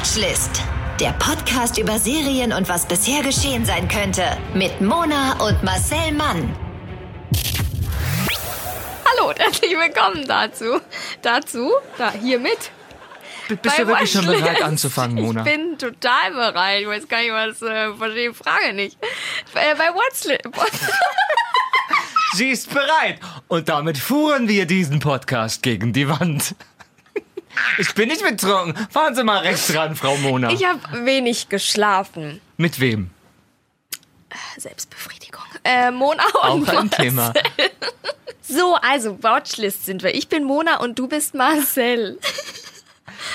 Watchlist. Der Podcast über Serien und was bisher geschehen sein könnte. Mit Mona und Marcel Mann. Hallo und herzlich willkommen dazu. Dazu, da, hiermit. B- Bist Bei du wirklich schon bereit anzufangen, Mona? Ich bin total bereit. Ich weiß gar nicht, was, äh, verstehe die Frage nicht. Äh, bei Watchlist. Sie ist bereit. Und damit fuhren wir diesen Podcast gegen die Wand. Ich bin nicht betrunken. Fahren Sie mal rechts ran, Frau Mona. Ich habe wenig geschlafen. Mit wem? Selbstbefriedigung. Äh, Mona und Auch ein Marcel. Thema. So, also Watchlist sind wir. Ich bin Mona und du bist Marcel.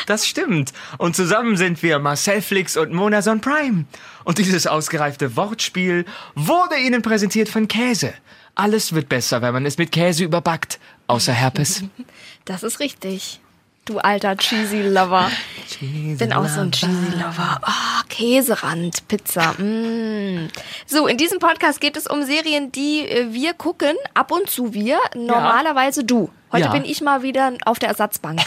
Das stimmt. Und zusammen sind wir Marcel Flix und Mona Son Prime. Und dieses ausgereifte Wortspiel wurde Ihnen präsentiert von Käse. Alles wird besser, wenn man es mit Käse überbackt. Außer Herpes. Das ist richtig. Du alter Cheesy Lover. Bin auch so ein Cheesy Lover. Ah, Käserand, Pizza. Mm. So, in diesem Podcast geht es um Serien, die äh, wir gucken. Ab und zu wir. Normalerweise du. Heute Ja. bin ich mal wieder auf der Ersatzbank.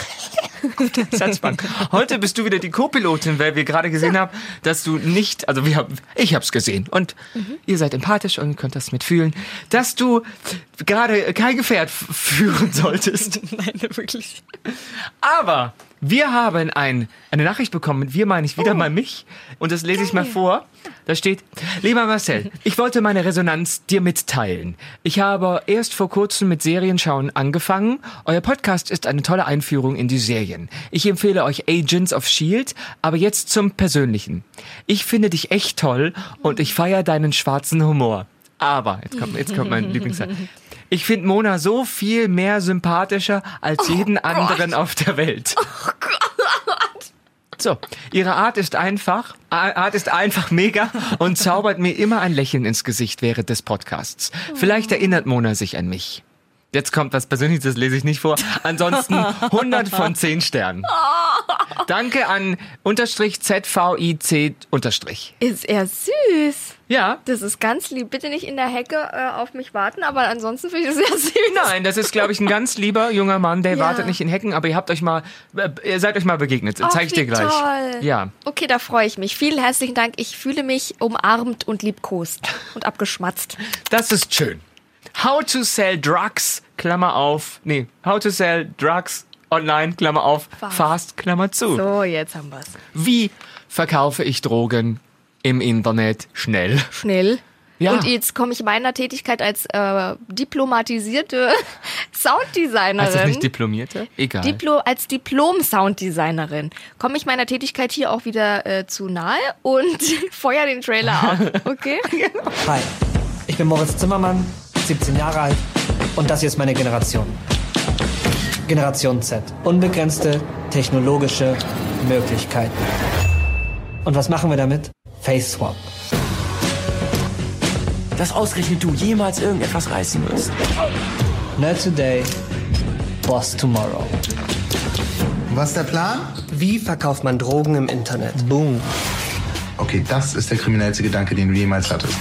Satzbank. Heute bist du wieder die Co-Pilotin, weil wir gerade gesehen haben, dass du nicht, also wir haben, ich hab's gesehen und ihr seid empathisch und könnt das mitfühlen, dass du gerade kein Gefährt führen solltest. Nein, wirklich. Aber wir haben ein, eine Nachricht bekommen. Wir meine ich wieder mal mich. Und das lese ich mal vor. Da steht, lieber Marcel, ich wollte meine Resonanz dir mitteilen. Ich habe erst vor kurzem mit Serienschauen angefangen. Euer Podcast ist eine tolle Einführung in die Serien. Ich empfehle euch Agents of Shield, aber jetzt zum Persönlichen. Ich finde dich echt toll und ich feiere deinen schwarzen Humor. Aber, jetzt kommt, jetzt kommt mein Lieblingsteil. Ich finde Mona so viel mehr sympathischer als jeden anderen auf der Welt. So, ihre Art ist einfach, Art ist einfach mega und zaubert mir immer ein Lächeln ins Gesicht während des Podcasts. Vielleicht erinnert Mona sich an mich. Jetzt kommt was Persönliches, das lese ich nicht vor. Ansonsten 100 von 10 Sternen. Danke an unterstrich ZVIC unterstrich. Ist er süß. Ja, Das ist ganz lieb. Bitte nicht in der Hecke äh, auf mich warten, aber ansonsten finde ich das sehr süß. nein, das ist, glaube ich, ein ganz lieber junger Mann, der Ja. wartet nicht in Hecken, aber ihr habt euch mal, äh, ihr seid euch mal begegnet. Ach, Zeig ich dir gleich. Toll. Ja. Okay, da freue ich mich. Vielen herzlichen Dank. Ich fühle mich umarmt und liebkost und abgeschmatzt. Das ist schön. How to sell drugs, Klammer auf. Nee, how to sell drugs online, Klammer auf, fast, Fast. Klammer zu. So, jetzt haben wir's. Wie verkaufe ich Drogen im Internet schnell? Schnell. Ja. Und jetzt komme ich meiner Tätigkeit als äh, diplomatisierte Sounddesignerin. Heißt das nicht Diplomierte? Egal. Diplo als Diplom-Sounddesignerin komme ich meiner Tätigkeit hier auch wieder äh, zu nahe und feuer den Trailer ab. Okay? Hi, ich bin Moritz Zimmermann, 17 Jahre alt und das hier ist meine Generation. Generation Z. Unbegrenzte technologische Möglichkeiten. Und was machen wir damit? Face Swap. dass ausgerechnet du jemals irgendetwas reißen wirst. Nerd Today, Boss Tomorrow. Was ist der Plan? Wie verkauft man Drogen im Internet? Boom. Okay, das ist der kriminellste Gedanke, den du jemals hattest.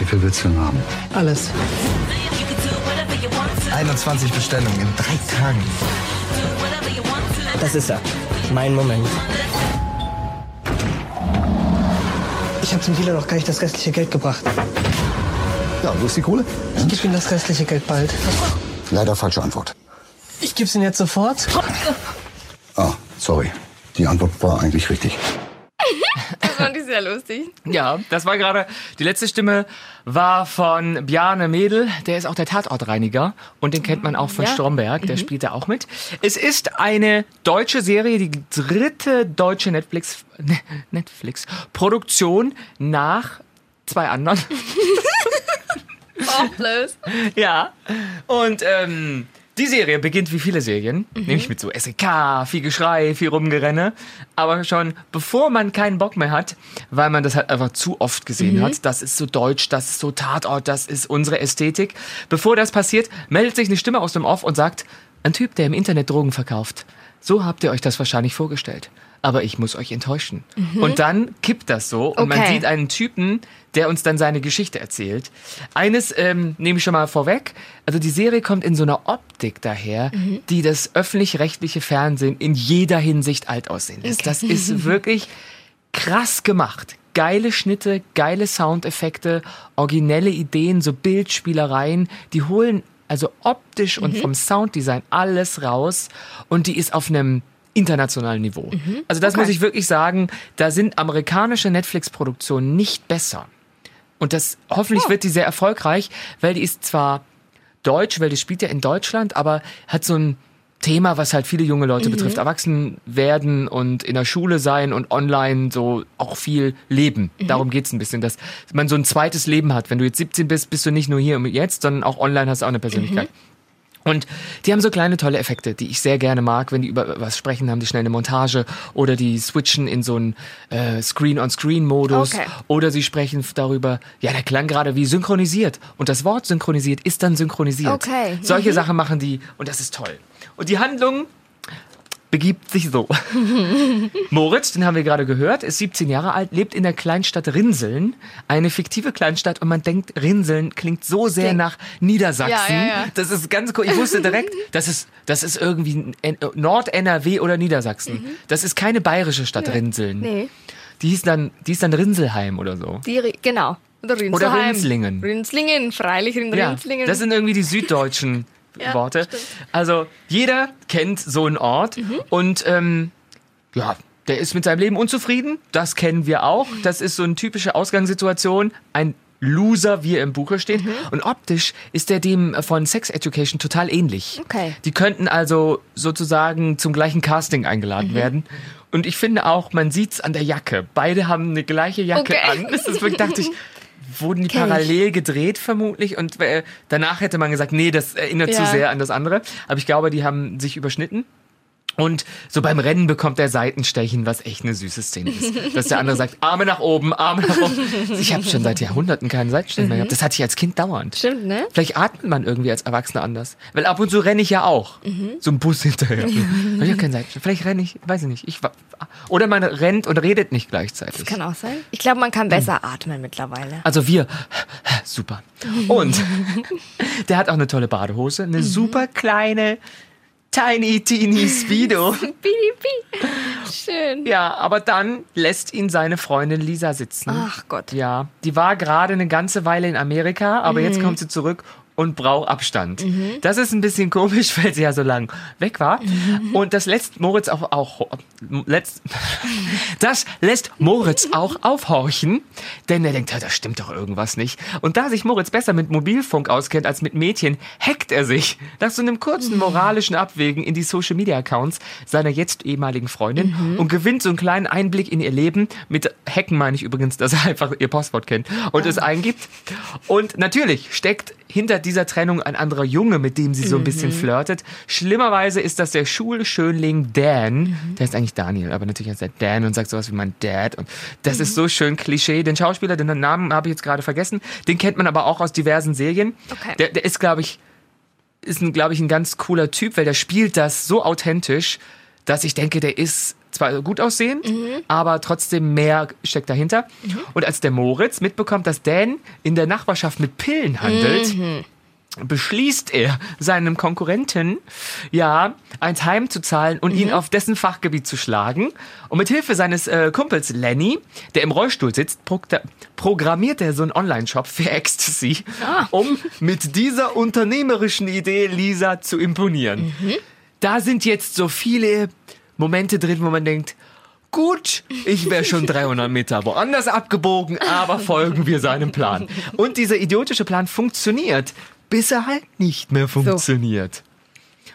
Wie viel willst du denn haben? Alles. 21 Bestellungen in drei Tagen. Das ist er. Mein Moment. Ich habe dem Dealer noch gar nicht das restliche Geld gebracht. Ja, wo ist die Kohle? Ich gebe ihm das restliche Geld bald. Leider falsche Antwort. Ich gebe es ihm jetzt sofort. Ah, sorry. Die Antwort war eigentlich richtig. Das fand ich sehr lustig. Ja, das war gerade, die letzte Stimme war von Bjarne Mädel, der ist auch der Tatortreiniger und den kennt man auch von Ja. Stromberg, der spielt da auch mit. Es ist eine deutsche Serie, die dritte deutsche Netflix, Ne- Netflix Produktion nach zwei anderen. Bloß. Ja. Und ähm, die Serie beginnt wie viele Serien, nämlich mit so SEK, viel Geschrei, viel Rumgerenne. Aber schon bevor man keinen Bock mehr hat, weil man das halt einfach zu oft gesehen hat, das ist so deutsch, das ist so Tatort, das ist unsere Ästhetik. Bevor das passiert, meldet sich eine Stimme aus dem Off und sagt, ein Typ, der im Internet Drogen verkauft. So habt ihr euch das wahrscheinlich vorgestellt. Aber ich muss euch enttäuschen. Und dann kippt das so und man Okay. sieht einen Typen, der uns dann seine Geschichte erzählt. Eines ähm, nehme ich schon mal vorweg. Also die Serie kommt in so einer Optik daher, die das öffentlich-rechtliche Fernsehen in jeder Hinsicht alt aussehen lässt. Das ist wirklich krass gemacht. Geile Schnitte, geile Soundeffekte, originelle Ideen, so Bildspielereien, die holen also optisch und vom Sounddesign alles raus und die ist auf einem internationalen Niveau. Also das Okay. muss ich wirklich sagen, da sind amerikanische Netflix-Produktionen nicht besser. Und das hoffentlich wird die sehr erfolgreich, weil die ist zwar deutsch, weil die spielt ja in Deutschland, aber hat so ein Thema, was halt viele junge Leute betrifft. Erwachsen werden und in der Schule sein und online so auch viel leben. Darum geht's ein bisschen, dass man so ein zweites Leben hat. Wenn du jetzt 17 bist, bist du nicht nur hier und jetzt, sondern auch online hast du auch eine Persönlichkeit. Und die haben so kleine tolle Effekte, die ich sehr gerne mag, wenn die über was sprechen, haben die schnell eine Montage oder die switchen in so einen äh, Screen-on-Screen-Modus Okay. oder sie sprechen darüber, ja, der klang gerade wie synchronisiert und das Wort synchronisiert ist dann synchronisiert. Okay. Solche Sachen machen die und das ist toll. Und die Handlung begibt sich so. Moritz, den haben wir gerade gehört, ist 17 Jahre alt, lebt in der Kleinstadt Rinseln, eine fiktive Kleinstadt und man denkt, Rinseln klingt so sehr Klingt- nach Niedersachsen. Ja, ja, ja. Das ist ganz cool. Ich wusste direkt, das ist, das ist irgendwie Nord-NRW oder Niedersachsen. Das ist keine bayerische Stadt Rinseln. Mhm. Nee. Die hieß dann, die ist dann Rinselheim oder so. Die, genau. Oder Rinselheim. Rinslingen. Rinslingen, freilich in Ja, Rinslingen. das sind irgendwie die süddeutschen Ja, Worte. stimmt. Also jeder kennt so einen Ort Mhm. und ähm, ja, der ist mit seinem Leben unzufrieden. Das kennen wir auch. Das ist so eine typische Ausgangssituation. Ein Loser, wie er im Buche steht. Mhm. Und optisch ist der dem von Sex Education total ähnlich. Okay. Die könnten also sozusagen zum gleichen Casting eingeladen Mhm. werden. Und ich finde auch, man sieht's an der Jacke. Beide haben eine gleiche Jacke Okay. an. Das ist wirklich, dachte ich, wurden die Kenn ich. parallel gedreht vermutlich und äh, danach hätte man gesagt, nee, das erinnert zu Ja. sehr an das andere. Aber ich glaube, die haben sich überschnitten. Und so beim Rennen bekommt er Seitenstechen, was echt eine süße Szene ist. Dass der andere sagt, Arme nach oben, Arme nach oben. Ich habe schon seit Jahrhunderten keinen Seitenstechen mehr gehabt. Das hatte ich als Kind dauernd. Stimmt, ne? Vielleicht atmet man irgendwie als Erwachsener anders. Weil ab und zu renne ich ja auch. So ein Bus hinterher. Hab ich auch keinen Seitenstechen. Vielleicht renne ich, weiß ich nicht. Ich, oder man rennt und redet nicht gleichzeitig. Kann auch sein. Ich glaube, man kann besser atmen mittlerweile. Also wir, super. Und der hat auch eine tolle Badehose, eine super kleine, tiny, teeny Speedo. Schön. Ja, aber dann lässt ihn seine Freundin Lisa sitzen. Ach Gott. Ja, die war gerade eine ganze Weile in Amerika, aber jetzt kommt sie zurück und braucht Abstand. Das ist ein bisschen komisch, weil sie ja so lang weg war. Und das lässt Moritz auch, auch letzt, das lässt Moritz auch aufhorchen, denn er denkt, ja, da stimmt doch irgendwas nicht. Und da sich Moritz besser mit Mobilfunk auskennt als mit Mädchen, hackt er sich nach so einem kurzen moralischen Abwägen in die Social Media Accounts seiner jetzt ehemaligen Freundin und gewinnt so einen kleinen Einblick in ihr Leben. Mit Hacken meine ich übrigens, dass er einfach ihr Passwort kennt und es eingibt. Und natürlich steckt hinter dieser Trennung ein anderer Junge, mit dem sie so ein bisschen flirtet. Schlimmerweise ist das der Schulschönling Dan. Der ist eigentlich Daniel, aber natürlich heißt er Dan und sagt sowas wie mein Dad. Und das ist so schön Klischee. Den Schauspieler, den Namen habe ich jetzt gerade vergessen. Den kennt man aber auch aus diversen Serien. Okay. Der, der ist, glaube ich, ist, ein, glaube ich, ein ganz cooler Typ, weil der spielt das so authentisch, dass ich denke, der ist zwar gut aussehend, aber trotzdem mehr steckt dahinter. Und als der Moritz mitbekommt, dass Dan in der Nachbarschaft mit Pillen handelt, beschließt er, seinem Konkurrenten ja eins heimzuzahlen und ihn auf dessen Fachgebiet zu schlagen. Und mit Hilfe seines äh, Kumpels Lenny, der im Rollstuhl sitzt, prog- programmiert er so einen Online-Shop für Ecstasy, um mit dieser unternehmerischen Idee Lisa zu imponieren. Da sind jetzt so viele Momente drin, wo man denkt, Gut, ich wäre schon 300 Meter woanders abgebogen, aber folgen wir seinem Plan. Und dieser idiotische Plan funktioniert, bis er halt nicht mehr funktioniert.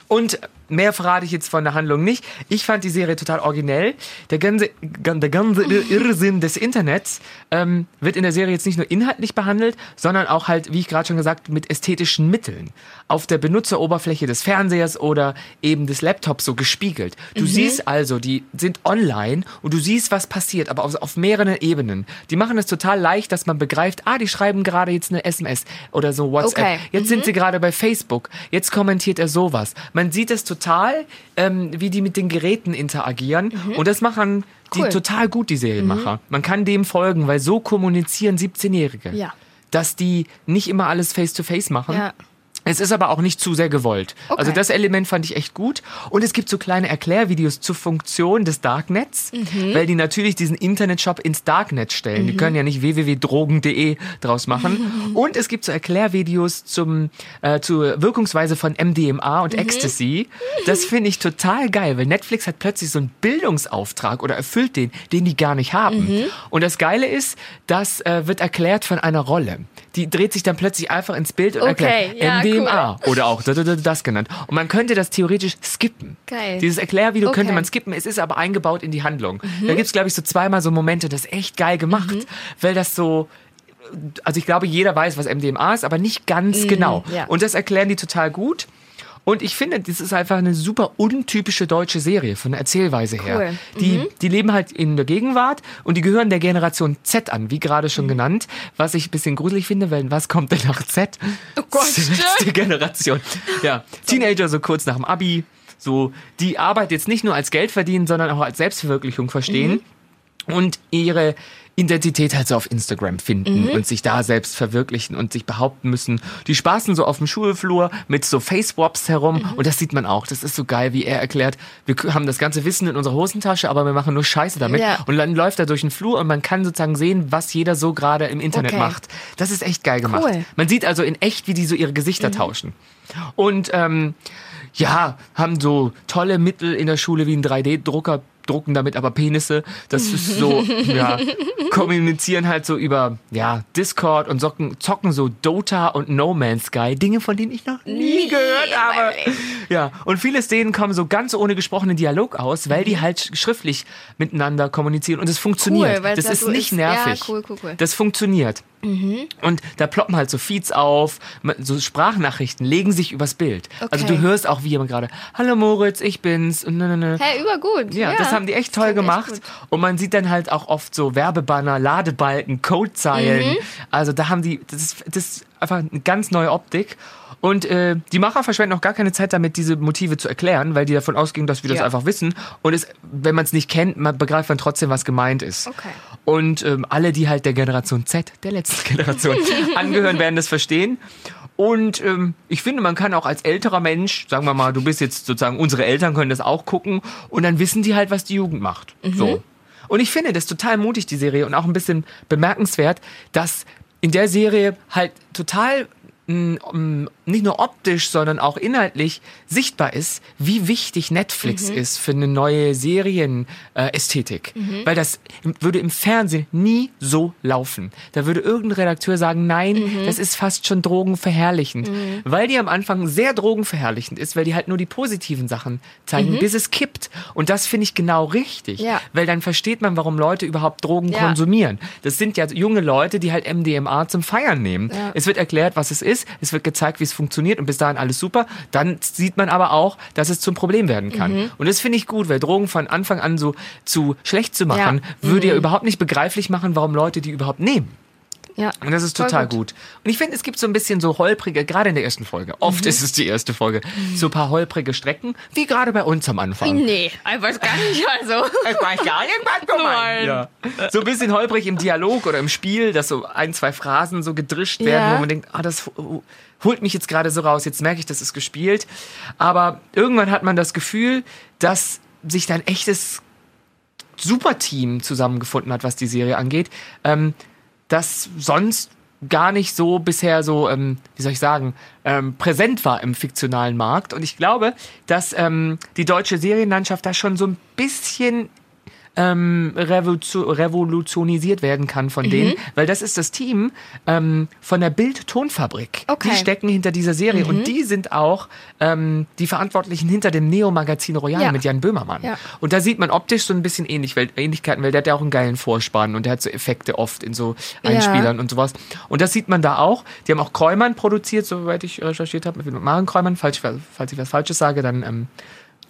Und mehr verrate ich jetzt von der Handlung nicht. Ich fand die Serie total originell. Der ganze, gan- der ganze Irrsinn des Internets ähm, wird in der Serie jetzt nicht nur inhaltlich behandelt, sondern auch halt, wie ich gerade schon gesagt, mit ästhetischen Mitteln. Auf der Benutzeroberfläche des Fernsehers oder eben des Laptops so gespiegelt. Du siehst also, die sind online und du siehst, was passiert, aber auf, auf mehreren Ebenen. Die machen es total leicht, dass man begreift, ah, die schreiben gerade jetzt eine SMS oder so WhatsApp. Okay. Jetzt sind sie gerade bei Facebook. Jetzt kommentiert er sowas. Man sieht es total total, ähm, wie die mit den Geräten interagieren. Und das machen die Cool. total gut, die Serienmacher. Man kann dem folgen, weil so kommunizieren 17-Jährige. Ja. Dass die nicht immer alles face-to-face machen. Ja. Es ist aber auch nicht zu sehr gewollt. Okay. Also das Element fand ich echt gut. Und es gibt so kleine Erklärvideos zur Funktion des Darknets, Mhm. weil die natürlich diesen Internetshop ins Darknet stellen. Die können ja nicht www.drogen.de draus machen. Und es gibt so Erklärvideos zum, äh, zur Wirkungsweise von MDMA Mhm. und Ecstasy. Das finde ich total geil, weil Netflix hat plötzlich so einen Bildungsauftrag oder erfüllt den, den die gar nicht haben. Mhm. Und das Geile ist, das äh, wird erklärt von einer Rolle. Die dreht sich dann plötzlich einfach ins Bild und Okay, erklärt ja, MDMA oder auch das, genannt. Und man könnte das theoretisch skippen. Geil. Dieses Erklärvideo könnte Okay. Mhm. man skippen, es ist aber eingebaut in die Handlung. Da gibt's glaube ich, so zweimal so Momente, das ist echt geil gemacht, weil das so. Also ich glaube, jeder weiß, was MDMA ist, aber nicht ganz genau. Mhm, ja. Und das erklären die total gut. Und ich finde, das ist einfach eine super untypische deutsche Serie von der Erzählweise her. Cool. Die, Mhm. die leben halt in der Gegenwart und die gehören der Generation Z an, wie gerade Mhm. schon genannt. Was ich ein bisschen gruselig finde, weil was kommt denn nach Z? Oh Gott, Letzte Generation. Ja, Teenager so kurz nach dem Abi. So, die Arbeit jetzt nicht nur als Geld verdienen, sondern auch als Selbstverwirklichung verstehen und ihre Identität halt so auf Instagram finden und sich da selbst verwirklichen und sich behaupten müssen. Die spaßen so auf dem Schulflur mit so Face-Swaps herum und das sieht man auch. Das ist so geil, wie er erklärt, wir haben das ganze Wissen in unserer Hosentasche, aber wir machen nur Scheiße damit. Ja. Und dann läuft er durch den Flur und man kann sozusagen sehen, was jeder so gerade im Internet Okay. macht. Das ist echt geil gemacht. Cool. Man sieht also in echt, wie die so ihre Gesichter tauschen. Und ähm, ja, haben so tolle Mittel in der Schule wie ein 3D-Drucker, drucken damit aber Penisse. Das ist so, ja, kommunizieren halt so über, ja, Discord und zocken, zocken so Dota und No Man's Sky. Dinge, von denen ich noch nie gehört habe. Ja, und viele Szenen kommen so ganz ohne gesprochenen Dialog aus, weil die halt sch- schriftlich miteinander kommunizieren und es funktioniert. Cool, das ja ist nicht ist. Ja, nervig. cool, cool, cool. Das funktioniert. Und da ploppen halt so Feeds auf, so Sprachnachrichten legen sich übers Bild. Also Okay. du hörst auch, wie jemand gerade, hallo Moritz, ich bin's. Und ne, ne, ne. Hä, übergut. Ja, das haben die echt toll echt gemacht. gut. Und man sieht dann halt auch oft so Werbebanner, Ladebalken, Codezeilen. Mhm. Also da haben die, das ist, das ist einfach eine ganz neue Optik. Und äh, die Macher verschwenden auch gar keine Zeit damit, diese Motive zu erklären, weil die davon ausgehen, dass wir das Ja. einfach wissen. Und es, wenn man es nicht kennt, man begreift man trotzdem, was gemeint ist. Okay. Und ähm, alle, die halt der Generation Z, der letzten Generation, angehören, werden das verstehen. Und ähm, ich finde, man kann auch als älterer Mensch, sagen wir mal, du bist jetzt sozusagen, unsere Eltern können das auch gucken und dann wissen die halt, was die Jugend macht. So. Und ich finde das total mutig, die Serie, und auch ein bisschen bemerkenswert, dass in der Serie halt total nicht nur optisch, sondern auch inhaltlich sichtbar ist, wie wichtig Netflix ist für eine neue Serienästhetik. Äh, Ästhetik. Weil das würde im Fernsehen nie so laufen. Da würde irgendein Redakteur sagen, nein, das ist fast schon drogenverherrlichend. Weil die am Anfang sehr drogenverherrlichend ist, weil die halt nur die positiven Sachen zeigen, bis es kippt. Und das finde ich genau richtig. Ja. Weil dann versteht man, warum Leute überhaupt Drogen Ja. konsumieren. Das sind ja junge Leute, die halt MDMA zum Feiern nehmen. Ja. Es wird erklärt, was es ist. Es wird gezeigt, wie es funktioniert und bis dahin alles super. Dann sieht man aber auch, dass es zum Problem werden kann. Mhm. Und das finde ich gut, weil Drogen von Anfang an so zu schlecht zu machen, Ja. würde ja überhaupt nicht begreiflich machen, warum Leute die überhaupt nehmen. Ja. Und das ist total gut. Und ich finde, es gibt so ein bisschen so holprige, gerade in der ersten Folge, oft ist es die erste Folge, so ein paar holprige Strecken, wie gerade bei uns am Anfang. Nee, einfach gar nicht. Also. Ich weiß gar du meinst. Ja. So ein bisschen holprig im Dialog oder im Spiel, dass so ein, zwei Phrasen so gedrischt werden, Ja. wo man denkt, ah, das holt mich jetzt gerade so raus, jetzt merke ich, das ist gespielt. Aber irgendwann hat man das Gefühl, dass sich da ein echtes Superteam zusammengefunden hat, was die Serie angeht, ähm, das sonst gar nicht so bisher so, ähm, wie soll ich sagen, ähm, präsent war im fiktionalen Markt. Und ich glaube, dass ähm, die deutsche Serienlandschaft da schon so ein bisschen ähm, revolution revolutionisiert werden kann von denen, weil das ist das Team ähm, von der Bild-Tonfabrik. Okay. Die stecken hinter dieser Serie und die sind auch ähm, die Verantwortlichen hinter dem Neo-Magazin Royal Ja. mit Jan Böhmermann. Ja. Und da sieht man optisch so ein bisschen ähnlich, Ähnlichkeiten, weil der hat ja auch einen geilen Vorspann und der hat so Effekte oft in so Ja. Einspielern und sowas. Und das sieht man da auch. Die haben auch Kräumann produziert, soweit ich recherchiert habe, mit Maren Kräumann. Falls, falls ich was Falsches sage, dann ähm,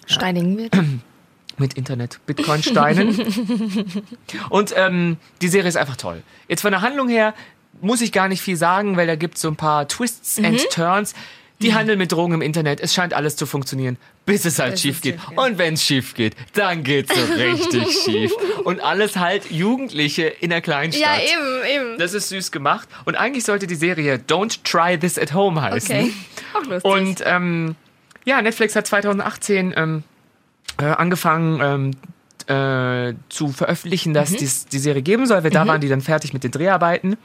Steinigen wird. mit Internet, Bitcoin-Steinen. und ähm, die Serie ist einfach toll. Jetzt von der Handlung her muss ich gar nicht viel sagen, weil da gibt es so ein paar Twists and Turns. Die handeln mit Drogen im Internet. Es scheint alles zu funktionieren, bis es halt Bis schief es geht. schief geht. Und wenn es schief geht, dann geht's so richtig schief. Und alles halt Jugendliche in der Kleinstadt. Ja, eben, eben. Das ist süß gemacht. Und eigentlich sollte die Serie Don't Try This at Home heißen. Okay. Auch lustig. Und ähm, ja, Netflix hat 2018 ähm, äh, angefangen ähm, äh, zu veröffentlichen, dass Mhm. dies, die Serie geben soll. Weil da waren die dann fertig mit den Dreharbeiten.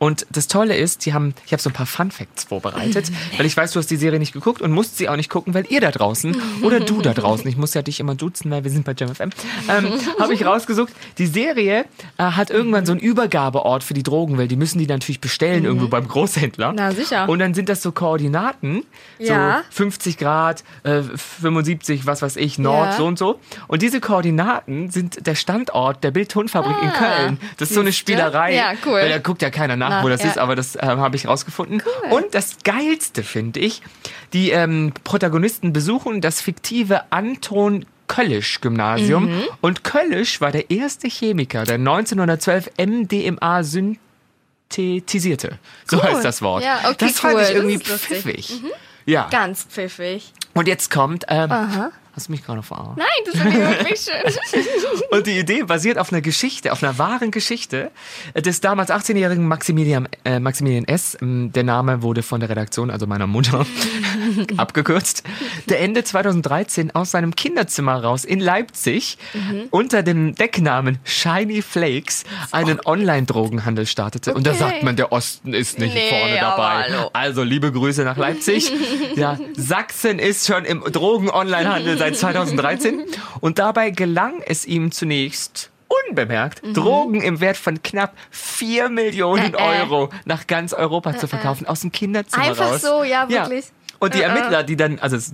Und das Tolle ist, die haben, ich habe so ein paar Fun Facts vorbereitet, weil ich weiß, du hast die Serie nicht geguckt und musst sie auch nicht gucken, weil ihr da draußen oder du da draußen, ich muss ja dich immer duzen, weil wir sind bei JamFM, ähm, habe ich rausgesucht, die Serie äh, hat irgendwann so einen Übergabeort für die Drogen, weil die müssen die natürlich bestellen irgendwo beim Großhändler. Na, sicher. Und dann sind das so Koordinaten, Ja. so 50 Grad, äh, 75, was weiß ich, Nord, Ja. so und so. Und diese Koordinaten sind der Standort der Bildtonfabrik in Ah, Köln. Das ist so eine? Spielerei. Ja, cool. Weil da guckt ja keiner nach, Nach, wo das ja. ist, aber das äh, habe ich rausgefunden. Und das Geilste finde ich, die ähm, Protagonisten besuchen das fiktive Anton Köllisch Gymnasium. Mhm. Und Köllisch war der erste Chemiker, der 1912 MDMA synthetisierte. So Cool. heißt das Wort. Ja, okay, das fand cool. ich irgendwie lustig. Mhm. pfiffig. Ja. Ganz pfiffig. Und jetzt kommt, ähm, hast du mich gerade verarscht? Nein, das finde ich wirklich schön. Und die Idee basiert auf einer Geschichte, auf einer wahren Geschichte des damals 18-jährigen Maximilian, äh, Maximilian S. Ähm, Der Name wurde von der Redaktion, also meiner Mutter, abgekürzt. Der Ende 2013 aus seinem Kinderzimmer raus in Leipzig unter dem Decknamen Shiny Flakes einen Online-Drogenhandel startete. Und da Okay. sagt man, der Osten ist nicht Nee, vorne dabei. hallo. Also liebe Grüße nach Leipzig. Ja, Sachsen ist schon im Drogen-Online-Handel seit 2013 und dabei gelang es ihm zunächst unbemerkt, Drogen im Wert von knapp 4 Millionen Mhm. Äh, äh. Euro nach ganz Europa zu verkaufen, aus dem Kinderzimmer Einfach raus. so, ja, wirklich. Und die Äh, äh. Ermittler, die dann, also es,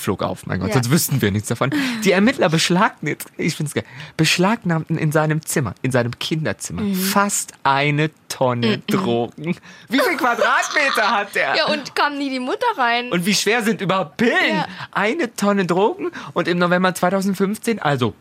flog auf, mein Gott, Ja. sonst wüssten wir nichts davon. Die Ermittler beschlagnahmten, ich find's geil, beschlagnahmten in seinem Zimmer, in seinem Kinderzimmer, Mhm. fast eine Tonne Drogen. Wie viel Quadratmeter hat der? Ja, und kam nie die Mutter rein. Und wie schwer sind überhaupt Pillen? Ja. Eine Tonne Drogen. Und im November 2015, also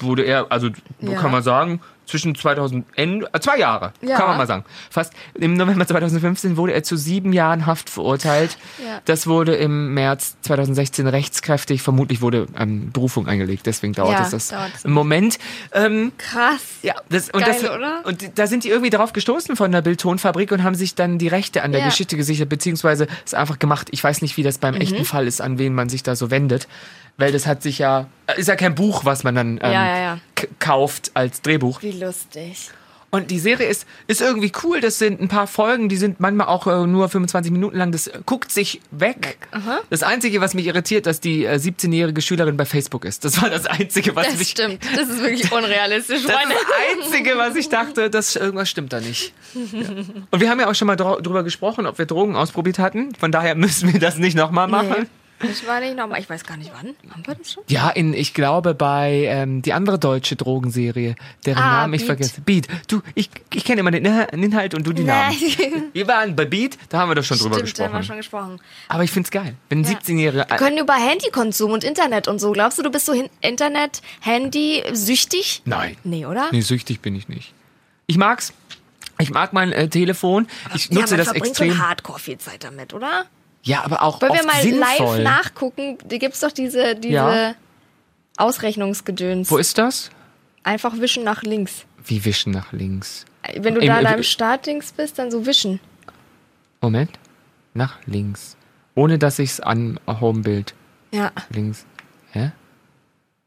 wurde er, also Ja. kann man sagen, zwischen 2000, Ende, äh, zwei Jahre, Ja. kann man mal sagen. Fast im November 2015 wurde er zu sieben Jahren Haft verurteilt. Ja. Das wurde im März 2016 rechtskräftig. Vermutlich wurde ähm, Berufung eingelegt, deswegen dauert Ja, es das dauert es im Moment. Ähm, Krass. ja, das, und, Geil, das, oder? und da sind die irgendwie drauf gestoßen von der Bildtonfabrik und haben sich dann die Rechte an der. Geschichte gesichert, beziehungsweise es einfach gemacht. Ich weiß nicht, wie das Mhm. beim echten Fall ist, an wen man sich da so wendet. Weil das hat sich ja, ist ja kein Buch, was man dann ähm, Ja, ja, kauft als Drehbuch. Wie lustig. Und die Serie ist, ist irgendwie cool. Das sind ein paar Folgen, die sind manchmal auch äh, nur 25 Minuten lang. Das äh, guckt sich weg. Das Einzige, was mich irritiert, dass die äh, 17-jährige Schülerin bei Facebook ist. Das war das Einzige, was Das mich stimmt. Das ist wirklich unrealistisch, das das Einzige, was ich dachte, dass irgendwas stimmt da nicht. Ja. Und wir haben ja auch schon mal drüber gesprochen, ob wir Drogen ausprobiert hatten. Von daher müssen wir das nicht nochmal machen. Ich war nicht nochmal. Ich weiß gar nicht wann. Haben wir das schon? Ja, in, ich glaube bei ähm, die andere deutsche Drogenserie, deren Ah, Namen ich Beat. vergesse. Beat. Du, ich, ich kenne immer den Inha- den Inhalt und du die Namen. Wir waren bei Beat, da haben wir doch schon drüber Stimmt, da haben wir gesprochen. schon gesprochen. Aber ich find's geil. Wenn Ja. 17-Jähriger. Wir können über Handykonsum und Internet und so. Glaubst du, du bist so Internet, Handy süchtig? Nein. Nee, oder? Nee, süchtig bin ich nicht. Ich mag's. Ich mag mein äh, Telefon. Ich ja, nutze man das verbringt extrem. schon hardcore viel Zeit damit, oder? Ja, aber auch Wollen wir mal sinnvoll. live nachgucken? Da gibt's doch diese, diese Ja. Ausrechnungsgedöns. Wo ist das? Einfach wischen nach links. Wie wischen nach links. Wenn du Im- da in deinem Startdings bist, dann so wischen. Moment. Nach links. Ohne dass ich's an Homebild Ja. links. Hä?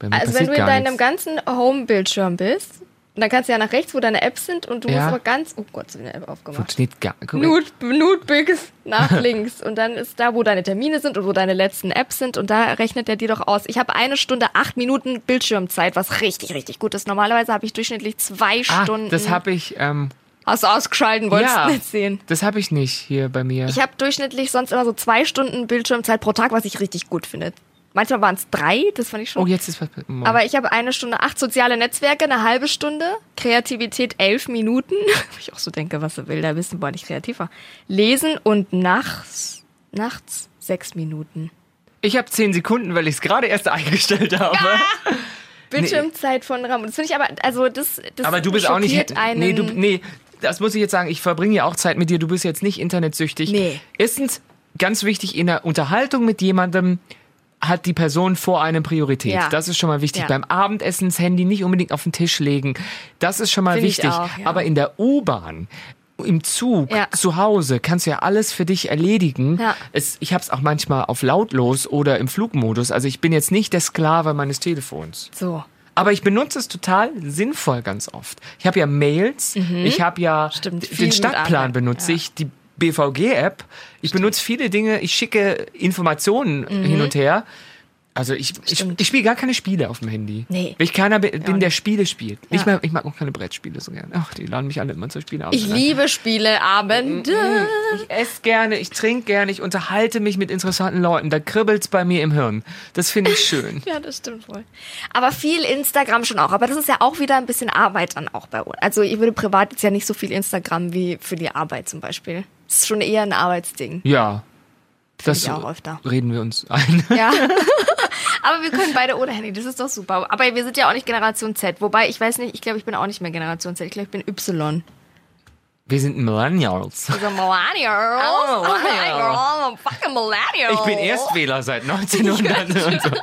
Also wenn du in deinem nichts. ganzen Home-Bildschirm bist, und dann kannst du ja nach rechts, wo deine Apps sind, und du Ja. musst aber ganz, oh Gott, so eine App aufgemacht. Funktioniert gar. Nude, Nudebix nach links. Und dann ist da, wo deine Termine sind und wo deine letzten Apps sind. Und da rechnet er dir doch aus. Ich habe eine Stunde, acht Minuten Bildschirmzeit, was richtig, richtig gut ist. Normalerweise habe ich durchschnittlich zwei Ah, Stunden. das habe ich. Ähm, Hast du ausgeschalten, wolltest ja, du nicht sehen. das habe ich nicht hier bei mir. Ich habe durchschnittlich sonst immer so zwei Stunden Bildschirmzeit pro Tag, was ich richtig gut finde. Manchmal waren es drei, das fand ich schon. oh, jetzt ist was. Moment. Aber ich habe eine Stunde acht soziale Netzwerke, eine halbe Stunde, Kreativität elf Minuten. Wo ich auch so denke, was du will, da wissen wir nicht kreativ war. Lesen und nachts, nachts sechs Minuten. ich habe zehn Sekunden, weil ich es gerade erst eingestellt habe. Bildschirmzeit von RAM. Das finde ich aber, also das, das Aber du bist auch nicht. Einen, Nee, du, nee, das muss ich jetzt sagen. Ich verbringe ja auch Zeit mit dir. Du bist jetzt nicht internetsüchtig. Nee. Erstens, ganz wichtig, in der Unterhaltung mit jemandem hat die Person vor einem Priorität. Ja. Das ist schon mal wichtig. Ja. Beim Abendessen das Handy nicht unbedingt auf den Tisch legen. Das ist schon mal Find ich wichtig. auch, ja. Aber in der U-Bahn, im Zug, Ja. zu Hause kannst du ja alles für dich erledigen. Ja. Es, ich habe es auch manchmal auf lautlos oder im Flugmodus. Also ich bin jetzt nicht der Sklave meines Telefons. So. Aber ich benutze es total sinnvoll ganz oft. Ich habe ja Mails, ich habe ja Mhm. Stimmt, den Stadtplan benutze ja. ich, die BVG-App. Ich benutze viele Dinge, ich schicke Informationen hin und her. Also ich, ich, Mhm. Stimmt. ich spiele gar keine Spiele auf dem Handy. Nee. Weil ich keiner bin, bin der. Spiele spielt. Ja. Ich, mag, ich mag auch keine Brettspiele so gerne. Ach, die laden mich alle immer zu Spielen aus. Ich liebe Spieleabende. Ich esse gerne, ich trinke gerne, ich unterhalte mich mit interessanten Leuten. Da kribbelt's bei mir im Hirn. Das finde ich schön. Ja, das stimmt wohl. Aber viel Instagram schon auch. Aber das ist ja auch wieder ein bisschen Arbeit dann auch bei uns. Also ich würde privat jetzt ja nicht so viel Instagram wie für die Arbeit zum Beispiel. Das ist schon eher ein Arbeitsding. Ja. Das ich auch öfter. reden wir uns ein. Ja. Aber wir können beide ohne Handy, das ist doch super. Aber wir sind ja auch nicht Generation Z. Wobei, ich weiß nicht, ich glaube, ich bin auch nicht mehr Generation Z. Ich glaube, ich bin Y. Wir sind Millennials. Also Millennials. Oh, Oh, Millennial. Millennial. Fucking Millennial. Ich bin Erstwähler seit 1900 und so.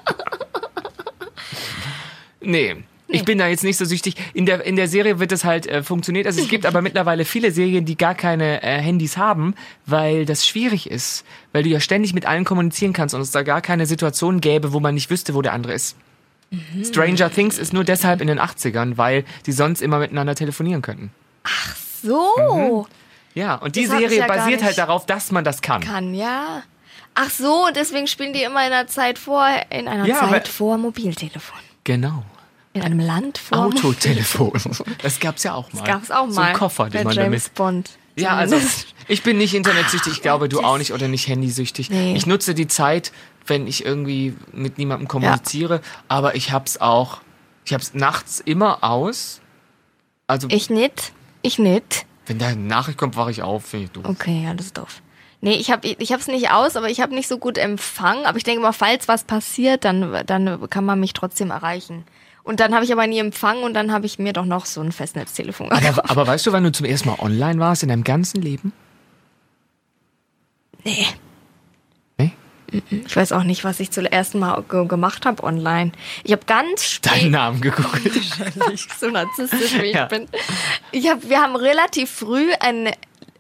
Nee. Ich bin da jetzt nicht so süchtig. In der, in der Serie wird es halt äh, funktioniert. Also es gibt aber mittlerweile viele Serien, die gar keine äh, Handys haben, weil das schwierig ist. Weil du ja ständig mit allen kommunizieren kannst und es da gar keine Situation gäbe, wo man nicht wüsste, wo der andere ist. Stranger Things ist nur deshalb in den 80ern, weil die sonst immer miteinander telefonieren könnten. So. Ja, und die Das Serie ja basiert halt darauf, dass man das kann. Kann, ja. Ach so, und deswegen spielen die immer in einer Zeit vor, in einer Ja, Zeit vor Mobiltelefon. Genau. In einem Land vor Autotelefon. Das gab's ja auch mal. Das gab's auch mal. So ein Koffer, den man James damit. Bond. Ja, also ich bin nicht internetsüchtig, ich glaube du auch nicht oder nicht handysüchtig. Nee. Ich nutze die Zeit, wenn ich irgendwie mit niemandem kommuniziere, aber ich hab's auch, ich hab's nachts immer aus. Also Ich nicht. Ich nicht. wenn da eine Nachricht kommt, wache ich auf, finde ich doof. Okay, ja, das ist doof. Nee, ich habe ich hab's nicht aus, aber ich habe nicht so gut Empfang. Aber ich denke mal, falls was passiert, dann, dann kann man mich trotzdem erreichen. Und dann habe ich aber nie Empfang und dann habe ich mir doch noch so ein Festnetztelefon gekauft. Aber, aber weißt du, wann du zum ersten Mal online warst in deinem ganzen Leben? Nee. Nee? Ich weiß auch nicht, was ich zuerst mal ge gemacht habe online. Ich habe ganz spät... Deinen Namen gegoogelt. so narzisstisch wie ich Ja. bin. Ich hab, wir haben relativ früh ein,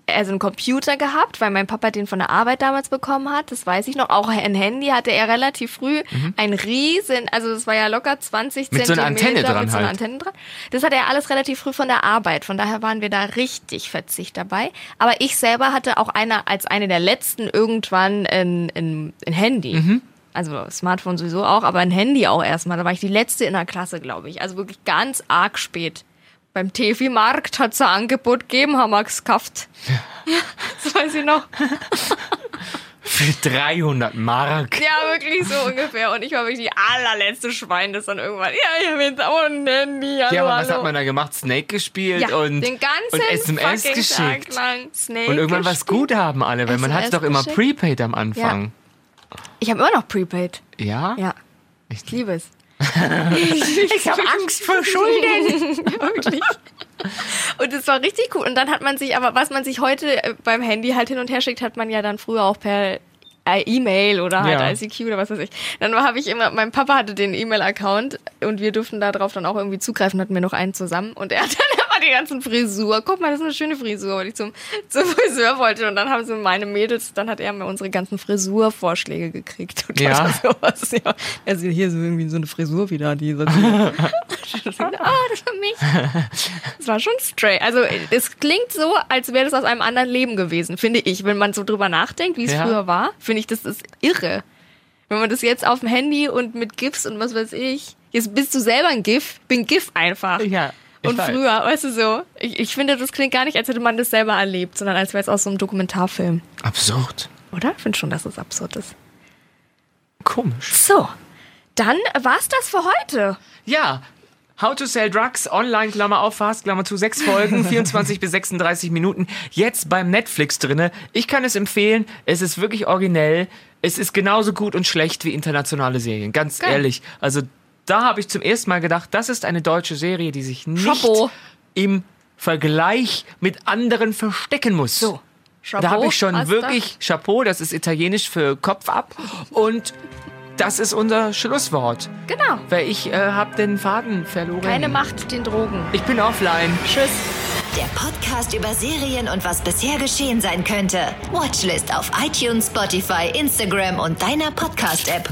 also einen Computer gehabt, weil mein Papa den von der Arbeit damals bekommen hat. Das weiß ich noch. Auch ein Handy hatte er relativ früh. Ein riesen, also das war ja locker 20 Mhm. Mit so einer Zentimeter. Antenne dran mit so einer halt. Antenne dran. Das hatte er alles relativ früh von der Arbeit. Von daher waren wir da richtig verzicht dabei. Aber ich selber hatte auch einer als eine der letzten irgendwann ein, ein, ein Handy. Mhm. Also Smartphone sowieso auch, aber ein Handy auch erstmal. Da war ich die letzte in der Klasse, glaube ich. Also wirklich ganz arg spät. Beim Tefi-Markt hat es ein Angebot gegeben, haben wir es gekauft. Ja. das weiß ich noch. Für 300 Mark. Ja, wirklich so ungefähr. Und ich war wirklich die allerletzte Schwein, das dann irgendwann, ja, ich habe jetzt auch ein Handy. Hallo, Ja, aber was hallo. hat man da gemacht? Snake gespielt ja, und, den ganzen und SMS geschickt. Tag lang Snake Und irgendwann was gut haben alle, weil man hat SMS doch immer geschickt. Prepaid am Anfang. Ich habe immer noch Prepaid. Ja? Ja, Ich ich liebe es. Ich habe Angst vor Schulden. Wirklich. Und es war richtig cool. Und dann hat man sich, aber was man sich heute äh, beim Handy halt hin und her schickt, hat man ja dann früher auch per äh, E-Mail oder halt Ja. ICQ oder was weiß ich. Dann habe ich immer, mein Papa hatte den E-Mail-Account und wir durften da drauf dann auch irgendwie zugreifen, hatten wir noch einen zusammen und er hat dann die ganzen Frisur. Guck mal, das ist eine schöne Frisur, weil ich zum, zum Friseur wollte. Und dann haben so meine Mädels, dann hat er mir unsere ganzen Frisurvorschläge gekriegt. Und Ja. sowas. Ja. Er sieht hier so irgendwie so eine Frisur wieder, die so. ah, das war mich. Das war schon straight. Also es klingt so, als wäre das aus einem anderen Leben gewesen, finde ich. Wenn man so drüber nachdenkt, wie es Ja. früher war, finde ich, das ist irre. Wenn man das jetzt auf dem Handy und mit GIFs und was weiß ich. Jetzt bist du selber ein GIF, bin GIF einfach. Ja, ich Und weiß. früher, weißt du so, ich, ich finde, das klingt gar nicht, als hätte man das selber erlebt, sondern als wäre es aus so einem Dokumentarfilm. Absurd. Oder? Ich finde schon, dass es absurd ist. Komisch. So, dann war's das für heute. Ja. How to Sell Drugs, online, Klammer auf, fast, Klammer zu, sechs Folgen, 24 bis 36 Minuten, jetzt beim Netflix drinne. Ich kann es empfehlen, es ist wirklich originell, es ist genauso gut und schlecht wie internationale Serien, ganz Geil. ehrlich. Also da habe ich zum ersten Mal gedacht, das ist eine deutsche Serie, die sich nicht Chapeau. im Vergleich mit anderen verstecken muss. So. Chapeau, da habe ich schon wirklich Chapeau, das ist italienisch für Kopf ab. Und das ist unser Schlusswort. Genau. Weil ich äh, habe den Faden verloren. Keine Macht den Drogen. Ich bin offline. Tschüss. Der Podcast über Serien und was bisher geschehen sein könnte. Watchlist auf iTunes, Spotify, Instagram und deiner Podcast-App.